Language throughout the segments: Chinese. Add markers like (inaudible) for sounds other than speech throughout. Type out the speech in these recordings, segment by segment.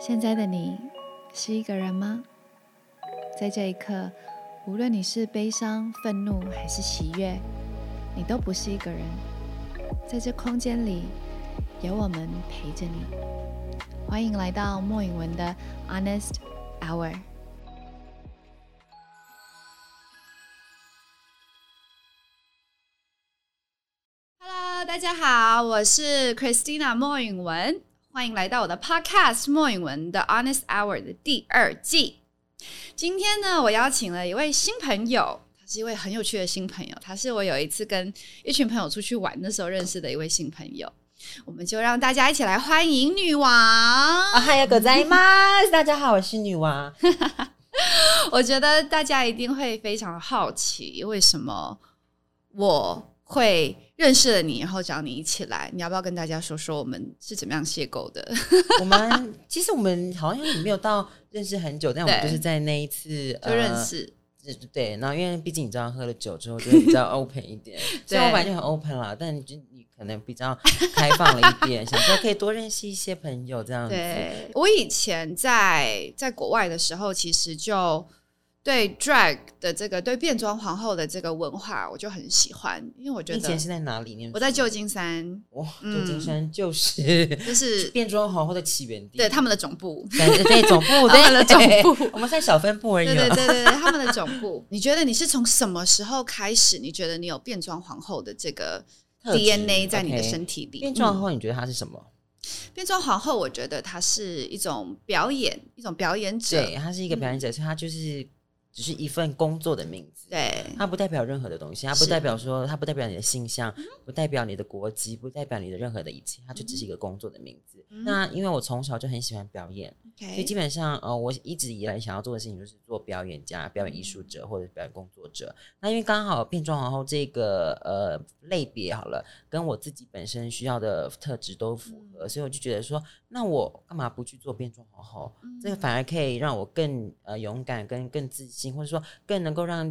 现在的你是一个人吗？在这一刻，无论你是悲伤、愤怒还是喜悦，你都不是一个人。在这空间里，有我们陪着你。欢迎来到莫允文的 Honest Hour。家好，我是 Christina 莫允文，欢迎来到我的 Podcast 莫允文的 Honest Hour 的第二季。今天呢，我邀请了一位新朋友，他是一位很有趣的新朋友，他是我有一次跟一群朋友出去玩的时候认识的一位新朋友。我们就让大家一起来欢迎女王。啊，嗨呀，狗仔吗？(laughs) 大家好，我是女王。(laughs) 我觉得大家一定会非常好奇，为什么我会认识了你，然后找你一起来？你要不要跟大家说说我们是怎么样邂逅的？(laughs) 我们其实我们好像也没有到认识很久，但我们就是在那一次就认识。对，然后因为毕竟你知道，喝了酒之后就比较 open 一点，(laughs) 所以我本来就很 open 啦，但就你可能比较开放了一点，想说可以多认识一些朋友这样子。对，我以前在在国外的时候，其实就。对 drag 的这个对变装皇后的这个文化，我就很喜欢，因为我觉得。以前是在哪里？我在旧金山。哇，旧金山就是 (laughs) 就是 (laughs) 变装皇后的起源地，对他们的总部，对总部，他们的总部，(laughs) 我们在小分部而已。对对对对，他们的总部。你觉得你是从什么时候开始？你觉得你有变装皇后的这个 DNA 在你的身体里？变装皇后，你觉得它是什么？变装皇后，我觉得它是一种表演，一种表演者。对，它是一个表演者，所以它就是。只是一份工作的名字，对，它不代表任何的东西，它不代表说，它不代表你的性向，不代表你的国籍，不代表你的任何的一切，它就只是一个工作的名字。那因为我从小就很喜欢表演，所以基本上，呃，我一直以来想要做的事情就是做表演家、表演艺术者或者表演工作者。那因为刚好变装皇后这个呃类别好了，跟我自己本身需要的特质都符合，所以我就觉得说，那我干嘛不去做变装皇后？这个反而可以让我更呃勇敢、跟更自信。或者说，更能够让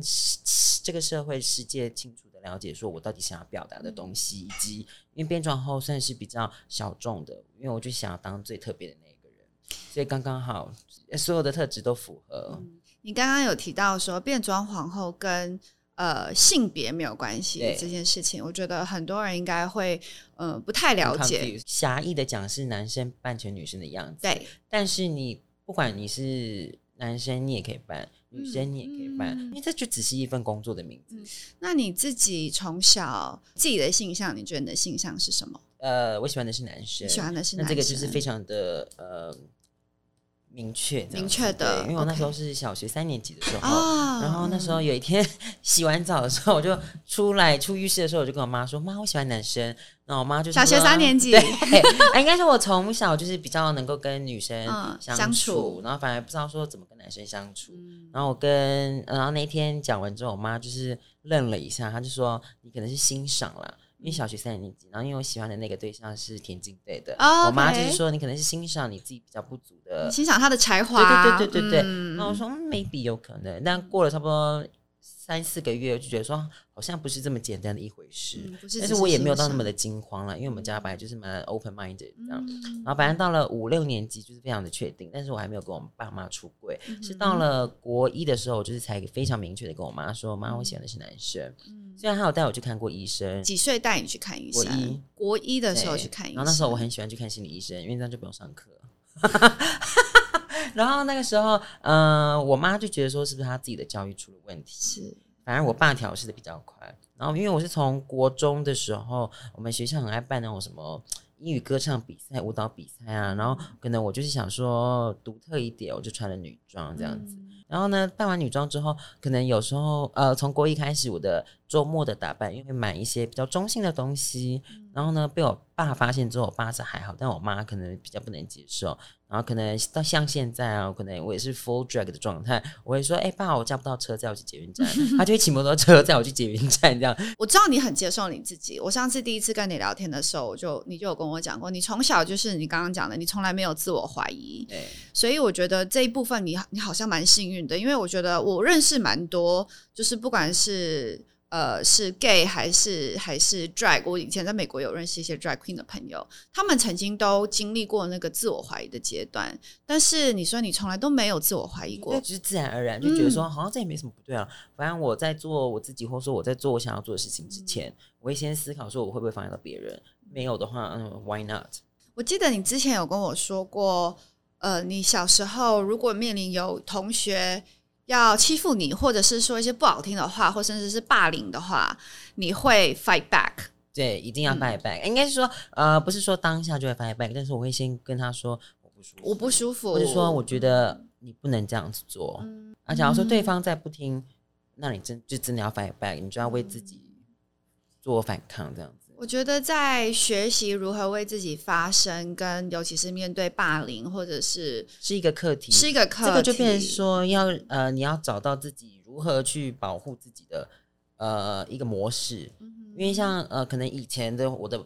这个社会世界清楚的了解，说我到底想要表达的东西，以及因为变装后算是比较小众的，因为我就想要当最特别的那一个人，所以刚刚好，所有的特质都符合。你刚刚有提到说变装皇后跟呃性别没有关系这件事情，我觉得很多人应该会呃不太了解。狭义的讲是男生扮成女生的样子，对，但是你不管你是男生，你也可以扮。女生你也可以办，因为这就只是一份工作的名字。那你自己从小自己的性向，你觉得你的性向是什么？呃，我喜欢的是男生，喜欢的是男生，那这个就是非常的呃。明确，明确的，因为我那时候是小学三年级的时候，(laughs) 然后那时候有一天洗完澡的时候，我就出来出浴室的时候，我就跟我妈说：“妈，我喜欢男生。”然后我妈就小学三年级，对，应该是我从小就是比较能够跟女生相处，然后反而不知道说怎么跟男生相处。然后我跟，然后那天讲完之后，我妈就是愣了一下，她就说：“你可能是欣赏了。”因为小学三年级，然后因为我喜欢的那个对象是田径队的，我妈就是说你可能是欣赏你自己比较不足的，欣赏他的才华，对对对对对对。那我说 maybe 有可能，但过了差不多。三四个月就觉得说好像不是这么简单的一回事，但是我也没有到那么的惊慌了，因为我们家本来就是蛮 open minded 这样，然后反正到了五六年级就是非常的确定，但是我还没有跟我们爸妈出柜，是到了国一的时候，就是才非常明确的跟我妈说，妈，我喜欢的是男生，虽然他有带我去看过医生，几岁带你去看医生？国一，国一的时候去看医生，然后那时候我很喜欢去看心理医生，因为这样就不用上课。(laughs) (laughs) 然后那个时候，嗯，我妈就觉得说，是不是她自己的教育出了问题？是，反正我爸调试的比较快。然后因为我是从国中的时候，我们学校很爱办那种什么英语歌唱比赛、舞蹈比赛啊。然后可能我就是想说独特一点，我就穿了女装这样子。然后呢，办完女装之后，可能有时候呃，从国一开始，我的周末的打扮，因为买一些比较中性的东西。然后呢，被我爸发现之后，我爸是还好，但我妈可能比较不能接受。然后可能到像现在啊，可能我也是 full drag 的状态，我会说：“哎，爸，我叫不到车，载我去捷运站。” (laughs) 他就会骑摩托车载我去捷运站。这样，我知道你很接受你自己。我上次第一次跟你聊天的时候，我就你就有跟我讲过，你从小就是你刚刚讲的，你从来没有自我怀疑。对，所以我觉得这一部分你你好像蛮幸运的，因为我觉得我认识蛮多，就是不管是。呃，是 gay 还是还是 drag？我以前在美国有认识一些 drag queen 的朋友，他们曾经都经历过那个自我怀疑的阶段。但是你说你从来都没有自我怀疑过，就是自然而然就觉得说，好像这也没什么不对啊。反正我在做我自己，或者说我在做我想要做的事情之前，我会先思考说我会不会妨碍到别人。没有的话，嗯，Why not？我记得你之前有跟我说过，呃，你小时候如果面临有同学。要欺负你，或者是说一些不好听的话，或甚至是霸凌的话，你会 fight back？对，一定要 fight back。应该是说，呃，不是说当下就会 fight back，但是我会先跟他说我不舒服，我不舒服，或者说我觉得你不能这样子做。嗯啊，假如说对方再不听，那你真就真的要 fight back，你就要为自己做反抗，这样子。我觉得在学习如何为自己发声，跟尤其是面对霸凌，或者是是一个课题，是一个课题。这个就变成说，要呃，你要找到自己如何去保护自己的呃一个模式。因为像呃，可能以前的我的。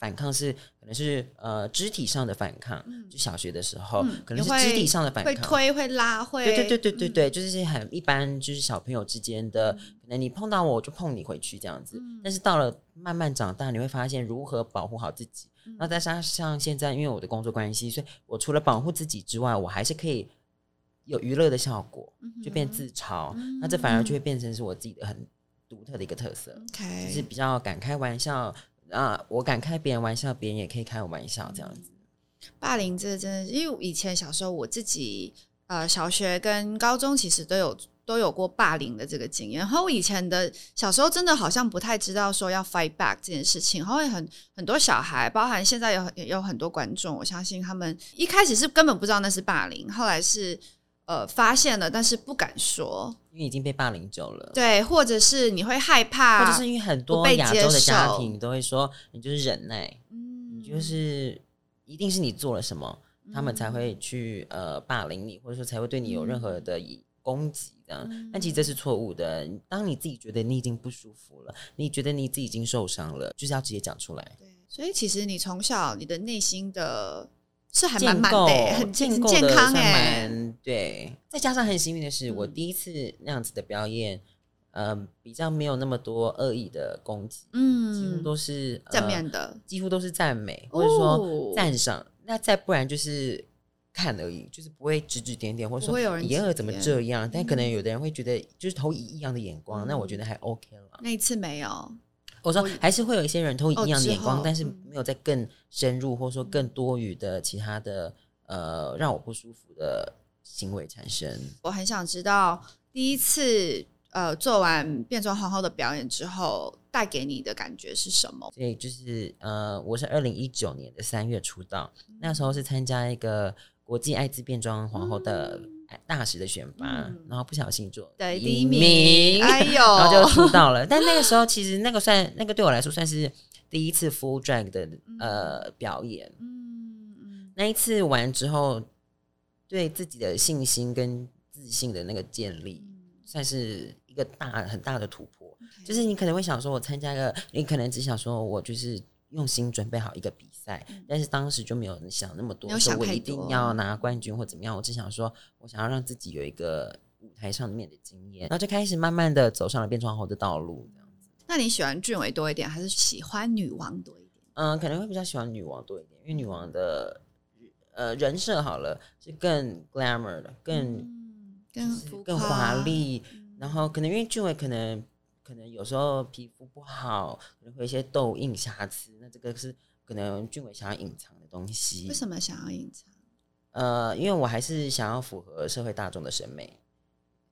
反抗是可能是呃肢体上的反抗，就小学的时候可能是肢体上的反抗，会推会拉会，对对对对对对，就是很一般，就是小朋友之间的，可能你碰到我就碰你回去这样子。但是到了慢慢长大，你会发现如何保护好自己。那再加上现在，因为我的工作关系，所以我除了保护自己之外，我还是可以有娱乐的效果，就变自嘲。那这反而就会变成是我自己的很独特的一个特色，就是比较敢开玩笑。啊，我敢开别人玩笑，别人也可以开我玩笑，这样子。霸凌这真的是，因为以前小时候我自己，呃，小学跟高中其实都有都有过霸凌的这个经验。然后我以前的小时候真的好像不太知道说要 fight back 这件事情。然后很很多小孩，包含现在有有很多观众，我相信他们一开始是根本不知道那是霸凌，后来是。呃，发现了，但是不敢说，因为已经被霸凌久了。对，或者是你会害怕，或者是因为很多亚洲的家庭都会说，你就是忍耐，嗯，你就是一定是你做了什么，他们才会去呃霸凌你，或者说才会对你有任何的攻击这样。但其实这是错误的。当你自己觉得你已经不舒服了，你觉得你自己已经受伤了，就是要直接讲出来。对，所以其实你从小你的内心的。是还蛮满的，很健健康哎，对。再加上很幸运的是，我第一次那样子的表演，嗯，比较没有那么多恶意的攻击，嗯，几乎都是正面的，几乎都是赞美或者说赞赏。那再不然就是看而已，就是不会指指点点，或者说言儿怎么这样。但可能有的人会觉得就是投以异样的眼光，那我觉得还 OK 了。那一次没有。我说还是会有一些人投一样的眼光，但是没有在更深入或者说更多余的其他的呃让我不舒服的行为产生。我很想知道第一次呃做完变装皇后的表演之后带给你的感觉是什么？对，就是呃我是二零一九年的三月出道，那时候是参加一个国际艾滋变装皇后的。大使的选拔，然后不小心做第一名，哎呦，然后就出道了。但那个时候其实那个算那个对我来说算是第一次 full drag 的呃表演。嗯那一次完之后，对自己的信心跟自信的那个建立，算是一个大很大的突破。就是你可能会想说，我参加个，你可能只想说我就是用心准备好一个比赛。但是当时就没有想那么多，说我一定要拿冠军或怎么样。我只想说，我想要让自己有一个舞台上面的经验，然后就开始慢慢的走上了变装后的道路。这样子，那你喜欢俊伟多一点，还是喜欢女王多一点？嗯，可能会比较喜欢女王多一点，因为女王的呃人设好了是更 glamour 的，更更更华丽。然后可能因为俊伟可能可能有时候皮肤不好，可能会一些痘印瑕疵，那这个是。可能俊伟想要隐藏的东西，为什么想要隐藏？呃，因为我还是想要符合社会大众的审美。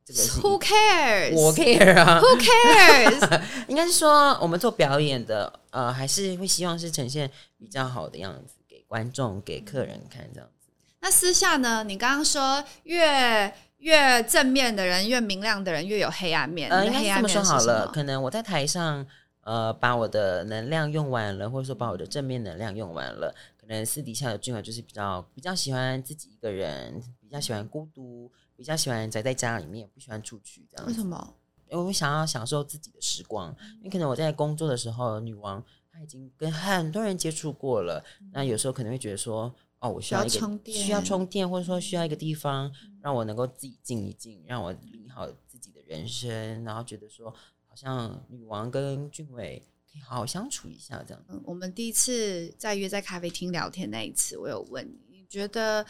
这个 Who cares？我 care 啊。Who cares？(laughs) 应该是说，我们做表演的，呃，还是会希望是呈现比较好的样子给观众、给客人看这样子。那私下呢？你刚刚说，越越正面的人，越明亮的人，越有黑暗面。呃，应该这么说好了。可能我在台上。呃，把我的能量用完了，或者说把我的正面能量用完了，可能私底下的俊儿就是比较比较喜欢自己一个人，比较喜欢孤独，比较喜欢宅在家里面，不喜欢出去这样。为什么？因为我想要享受自己的时光。因为可能我在工作的时候，女王她已经跟很多人接触过了，那有时候可能会觉得说，哦，我需要一个需要充电，或者说需要一个地方让我能够自己静一静，让我理好自己的人生，然后觉得说好。像女王跟俊伟可以好好相处一下这样。嗯，我们第一次在约在咖啡厅聊天那一次，我有问你，你觉得，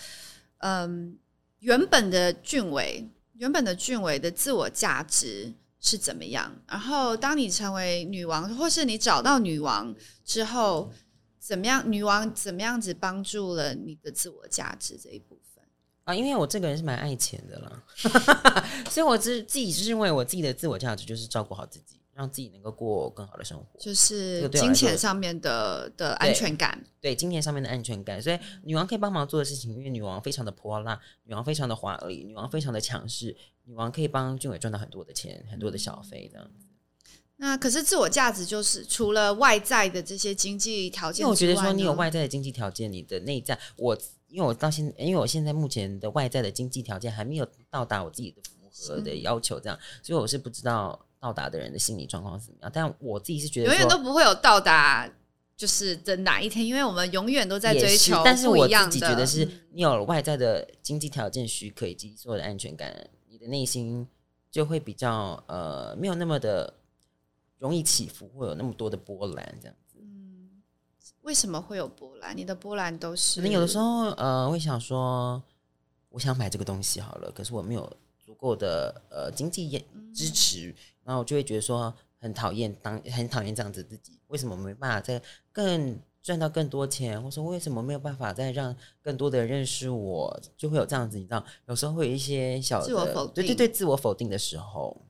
嗯，原本的俊伟，原本的俊伟的自我价值是怎么样？然后当你成为女王，或是你找到女王之后，怎么样？女王怎么样子帮助了你的自我价值这一部分？啊，因为我这个人是蛮爱钱的啦，(laughs) 所以我自自己是认为我自己的自我价值就是照顾好自己，让自己能够过更好的生活，就是金钱上面的的安全感。对，金钱上面的安全感。所以女王可以帮忙做的事情，因为女王非常的泼辣，女王非常的华丽，女王非常的强势，女王可以帮俊伟赚到很多的钱，很多的小费这样子。那可是自我价值就是除了外在的这些经济条件，因为我觉得说你有外在的经济条件，你的内在我。因为我到现，因为我现在目前的外在的经济条件还没有到达我自己的符合的要求，这样，所以我是不知道到达的人的心理状况是怎么样。但我自己是觉得永远都不会有到达，就是的哪一天，因为我们永远都在追求。但是我自己觉得是，你有了外在的经济条件许可以及所有的安全感，你的内心就会比较呃没有那么的容易起伏，会有那么多的波澜这样子。嗯。为什么会有波澜？你的波澜都是可能有的时候，呃，会想说，我想买这个东西好了，可是我没有足够的呃经济支持，然后我就会觉得说很讨厌，当很讨厌这样子自己，为什么没办法再更赚到更多钱？或说为什么没有办法再让更多的人认识我？就会有这样子，你知道，有时候会有一些小自我否定，对对对，自我否定的时候，嗯，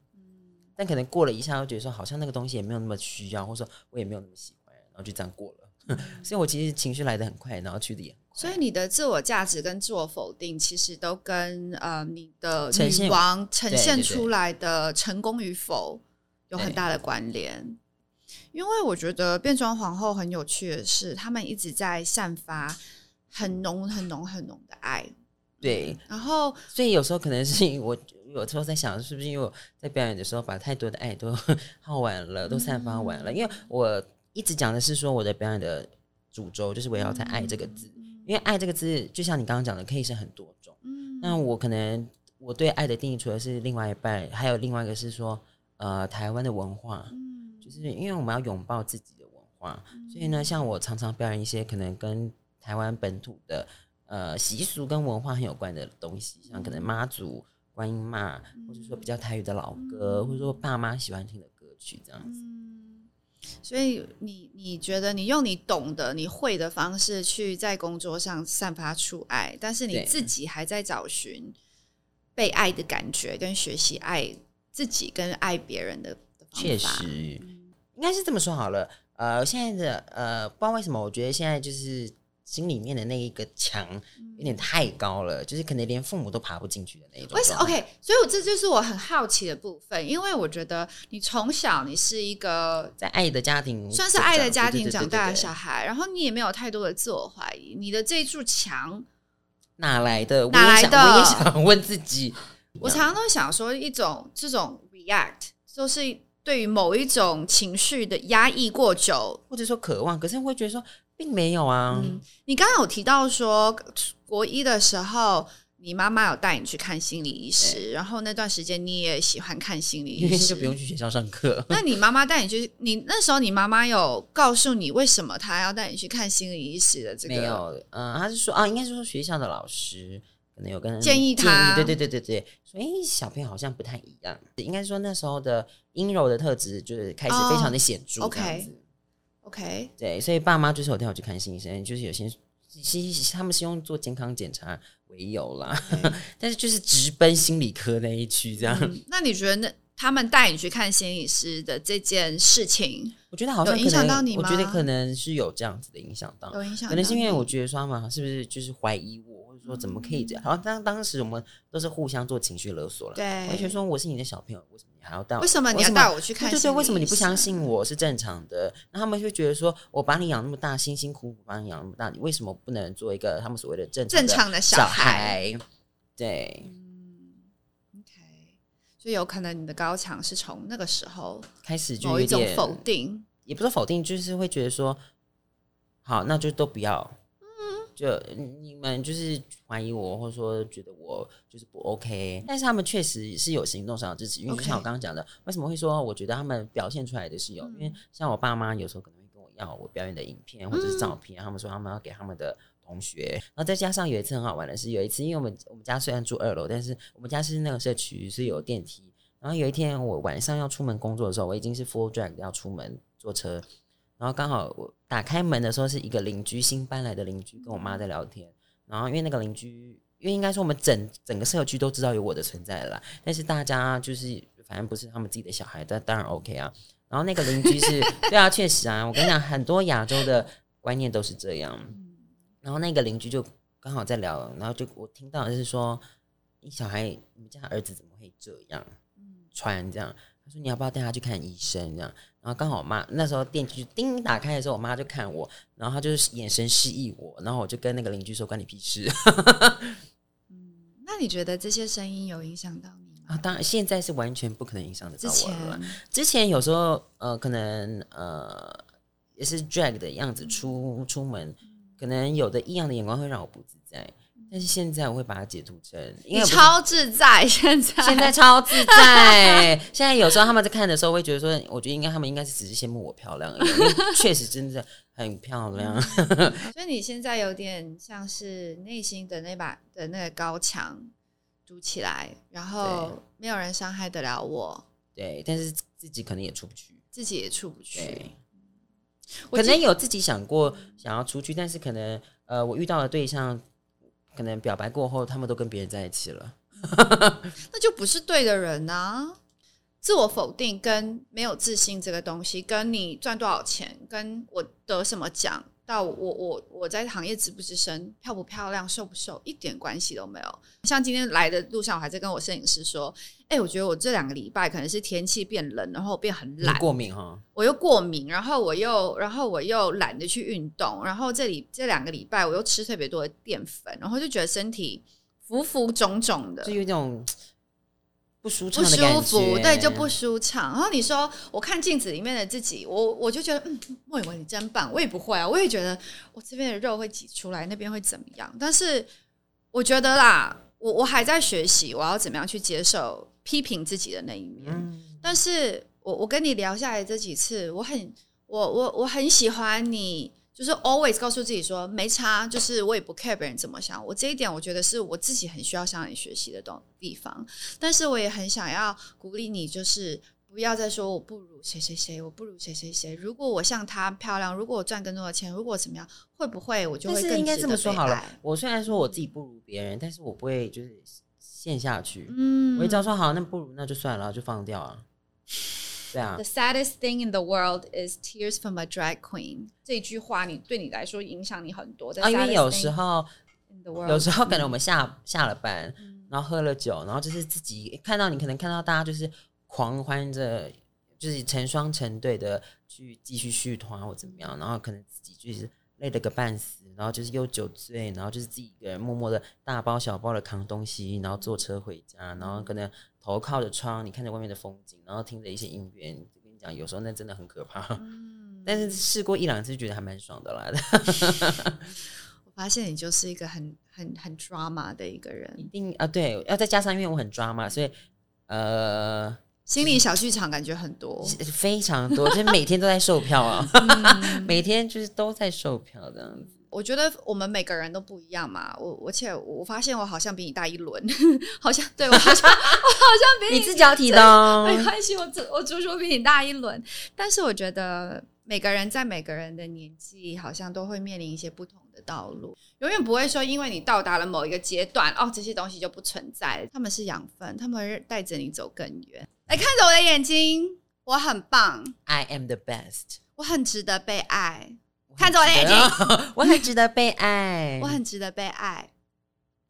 但可能过了一下，又觉得说好像那个东西也没有那么需要，或者说我也没有那么喜欢，然后就这样过了。(laughs) 所以，我其实情绪来的很快，然后去的也很快。所以，你的自我价值跟自我否定，其实都跟呃你的女王呈现出来的成功与否有很大的关联。因为我觉得变装皇后很有趣的是，他们一直在散发很浓、很浓、很浓的爱。对，然后，所以有时候可能是我有时候在想，是不是因为我在表演的时候把太多的爱都 (laughs) 耗完了，都散发完了？因为我。一直讲的是说我的表演的主轴就是围绕在“爱”这个字，因为“爱”这个字就像你刚刚讲的，可以是很多种。嗯，那我可能我对爱的定义，除了是另外一半，还有另外一个是说，呃，台湾的文化，嗯，就是因为我们要拥抱自己的文化，所以呢，像我常常表演一些可能跟台湾本土的呃习俗跟文化很有关的东西，像可能妈祖、观音嘛，或者说比较台语的老歌，或者说爸妈喜欢听的歌曲这样子。所以你你觉得你用你懂的你会的方式去在工作上散发出爱，但是你自己还在找寻被爱的感觉，跟学习爱自己跟爱别人的确实，应该是这么说好了。呃，现在的呃，不知道为什么，我觉得现在就是。心里面的那一个墙有点太高了，就是可能连父母都爬不进去的那种。为什么？OK，所以我这就是我很好奇的部分，因为我觉得你从小你是一个在爱的家庭，算是爱的家庭长大的小孩，然后你也没有太多的自我怀疑，你的这一柱墙哪来的？哪来的？我也想问自己。我常常都想说，一种这种 react，就是对于某一种情绪的压抑过久，或者说渴望，可是会觉得说。并没有啊，你刚刚有提到说国一的时候，你妈妈有带你去看心理医师，然后那段时间你也喜欢看心理医师，就不用去学校上课。(laughs) 那你妈妈带你去，你那时候你妈妈有告诉你为什么她要带你去看心理医师的？这个没有，嗯，她是说啊，应该是说学校的老师可能有跟建议他，对对对对对，所以小朋友好像不太一样，应该说那时候的阴柔的特质就是开始非常的显著，OK。OK，对，所以爸妈就是有带我去看心理医生，就是有些，其实他们是用做健康检查为由啦，(laughs) 但是就是直奔心理科那一区这样。那你觉得那他们带你去看心理师的这件事情，我觉得好像影响到你吗？我觉得可能是有这样子的影响到，有影响，可能是因为我觉得说他们是不是就是怀疑我。或者说怎么可以这样？好像当当时我们都是互相做情绪勒索了。对，而且说我是你的小朋友，为什么你还要带？为什么你要带我去看？对对，为什么你不相信我是正常的？那他们就觉得说我把你养那么大，辛辛苦苦把你养那么大，你为什么不能做一个他们所谓的正正常的小孩？对，嗯，OK，所以有可能你的高墙是从那个时候开始就有一种否定，也不是否定，就是会觉得说，好，那就都不要。就你们就是怀疑我，或者说觉得我就是不 OK，但是他们确实是有行动上的支持，因为就像我刚刚讲的，为什么会说我觉得他们表现出来的是有，因为像我爸妈有时候可能会跟我要我表演的影片或者是照片，他们说他们要给他们的同学，然后再加上有一次很好玩的是，有一次因为我们我们家虽然住二楼，但是我们家是那个社区是有电梯，然后有一天我晚上要出门工作的时候，我已经是 full drag 要出门坐车。然后刚好我打开门的时候，是一个邻居新搬来的邻居跟我妈在聊天。然后因为那个邻居，因为应该说我们整整个社区都知道有我的存在了，但是大家就是反正不是他们自己的小孩，但当然 OK 啊。然后那个邻居是对啊，确实啊，我跟你讲，很多亚洲的观念都是这样。然后那个邻居就刚好在聊，然后就我听到就是说，你小孩你们家儿子怎么会这样穿这样？他说你要不要带他去看医生这样？然后刚好我妈那时候电梯叮打开的时候，我妈就看我，然后她就是眼神示意我，然后我就跟那个邻居说：“关你屁事。”嗯，那你觉得这些声音有影响到你吗？啊，当然，现在是完全不可能影响得到我了。之前有时候呃，可能呃也是 drag 的样子出出门，可能有的异样的眼光会让我不自在。但是现在我会把它解读成，你超自在。现在现在超自在。现在有时候他们在看的时候，会觉得说，我觉得应该他们应该是只是羡慕我漂亮，而已，确实真的很漂亮。(laughs) 所以你现在有点像是内心的那把的那个高墙筑起来，然后没有人伤害得了我。对，但是自己可能也出不去，自己也出不去。可能有自己想过想要出去，但是可能呃，我遇到的对象。可能表白过后，他们都跟别人在一起了，(laughs) 那就不是对的人呐。自我否定跟没有自信这个东西，跟你赚多少钱，跟我得什么奖。到我我我在行业值不值身，漂不漂亮，瘦不瘦，一点关系都没有。像今天来的路上，我还在跟我摄影师说：“哎，我觉得我这两个礼拜可能是天气变冷，然后变很懒，过敏哈。我又过敏，然后我又然后我又懒得去运动，然后这里这两个礼拜我又吃特别多的淀粉，然后就觉得身体浮浮肿肿的，就有种。”不舒不舒服，对，就不舒畅。然后你说，我看镜子里面的自己，我我就觉得，嗯，莫以文你真棒。我也不会啊，我也觉得我这边的肉会挤出来，那边会怎么样？但是我觉得啦，我我还在学习，我要怎么样去接受批评自己的那一面。但是我我跟你聊下来这几次，我很我我我很喜欢你。就是 always 告诉自己说没差，就是我也不 care 别人怎么想。我这一点我觉得是我自己很需要向你学习的东地方。但是我也很想要鼓励你，就是不要再说我不如谁谁谁，我不如谁谁谁。如果我像她漂亮，如果我赚更多的钱，如果怎么样，会不会我就会更应该这么说好了。我虽然说我自己不如别人，但是我不会就是陷下去。嗯，我一道说好，那不如那就算了，就放掉啊。对啊。The saddest thing in the world is tears from a drag queen。这句话你对你来说影响你很多。啊，因为有时候，有时候可能我们下下了班，然后喝了酒，然后就是自己看到你，可能看到大家就是狂欢着，就是成双成对的去继续续团或怎么样，然后可能自己就是累了个半死，然后就是又酒醉，然后就是自己一个人默默的大包小包的扛东西，然后坐车回家，然后可能。头靠着窗，你看着外面的风景，然后听着一些音乐。跟你讲，有时候那真的很可怕。(laughs) 嗯，但是试过一两次，觉得还蛮爽的啦。(laughs) 我发现你就是一个很很很 drama 的一个人。一定啊，对，要再加上因为我很 drama，所以呃，心理小剧场感觉很多，非常多，就是每天都在售票啊，(laughs) 每天就是都在售票这样子。我觉得我们每个人都不一样嘛，我而且我发现我好像比你大一轮，好像对我好像 (laughs) 我好像比你自脚体的，没关系，我我足足比你大一轮，但是我觉得每个人在每个人的年纪，好像都会面临一些不同的道路，永远不会说因为你到达了某一个阶段，哦，这些东西就不存在，他们是养分，他们会带着你走更远。来看着我的眼睛，我很棒，I am the best，我很值得被爱。看着我的眼睛，(laughs) 我很值得被爱，我很值得被爱。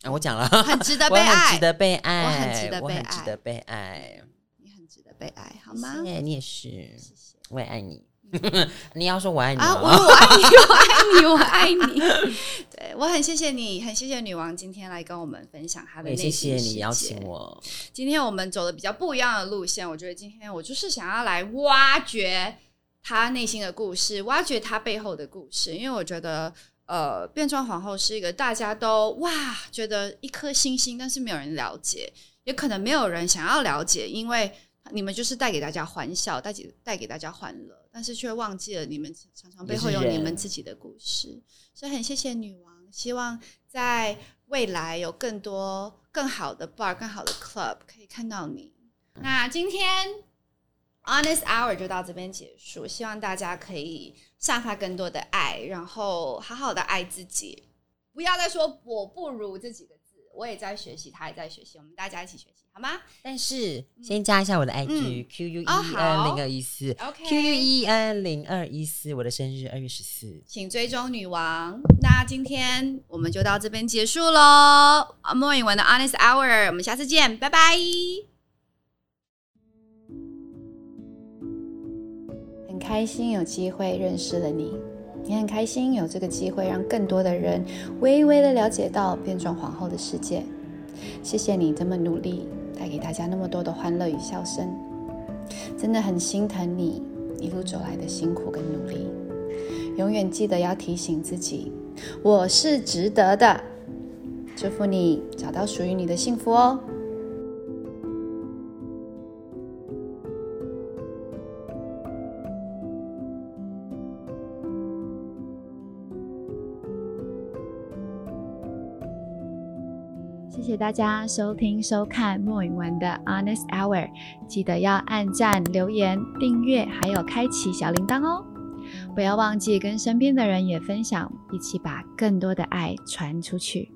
啊，我讲了，很值得被爱，值得被爱，我很值得被爱，值得被爱。你很值得被爱，好吗？你也是，谢谢，我也爱你。(laughs) 你要说我爱你啊，我我爱你，我爱你，我爱你。(laughs) 对我很谢谢你，很谢谢女王今天来跟我们分享她的。谢谢你邀请我。今天我们走的比较不一样的路线，我觉得今天我就是想要来挖掘。他内心的故事，挖掘他背后的故事，因为我觉得，呃，变装皇后是一个大家都哇觉得一颗星星，但是没有人了解，也可能没有人想要了解，因为你们就是带给大家欢笑，带给带给大家欢乐，但是却忘记了你们常常背后有你们自己的故事。所以很谢谢女王，希望在未来有更多更好的 bar、更好的 club 可以看到你。那今天。Honest Hour 就到这边结束，希望大家可以散发更多的爱，然后好好的爱自己，不要再说我不如这几个字。我也在学习，他也在学习，我们大家一起学习，好吗？但是先加一下我的 IG Q U E N 零二一四，Q U E N 零二一四，我的生日二月十四，请追踪女王。那今天我们就到这边结束喽，莫影文的 Honest Hour，我们下次见，拜拜。开心有机会认识了你，也很开心有这个机会让更多的人微微的了解到变装皇后的世界。谢谢你这么努力，带给大家那么多的欢乐与笑声，真的很心疼你一路走来的辛苦跟努力。永远记得要提醒自己，我是值得的。祝福你找到属于你的幸福哦。大家收听收看莫允文的 Honest Hour，记得要按赞、留言、订阅，还有开启小铃铛哦！不要忘记跟身边的人也分享，一起把更多的爱传出去。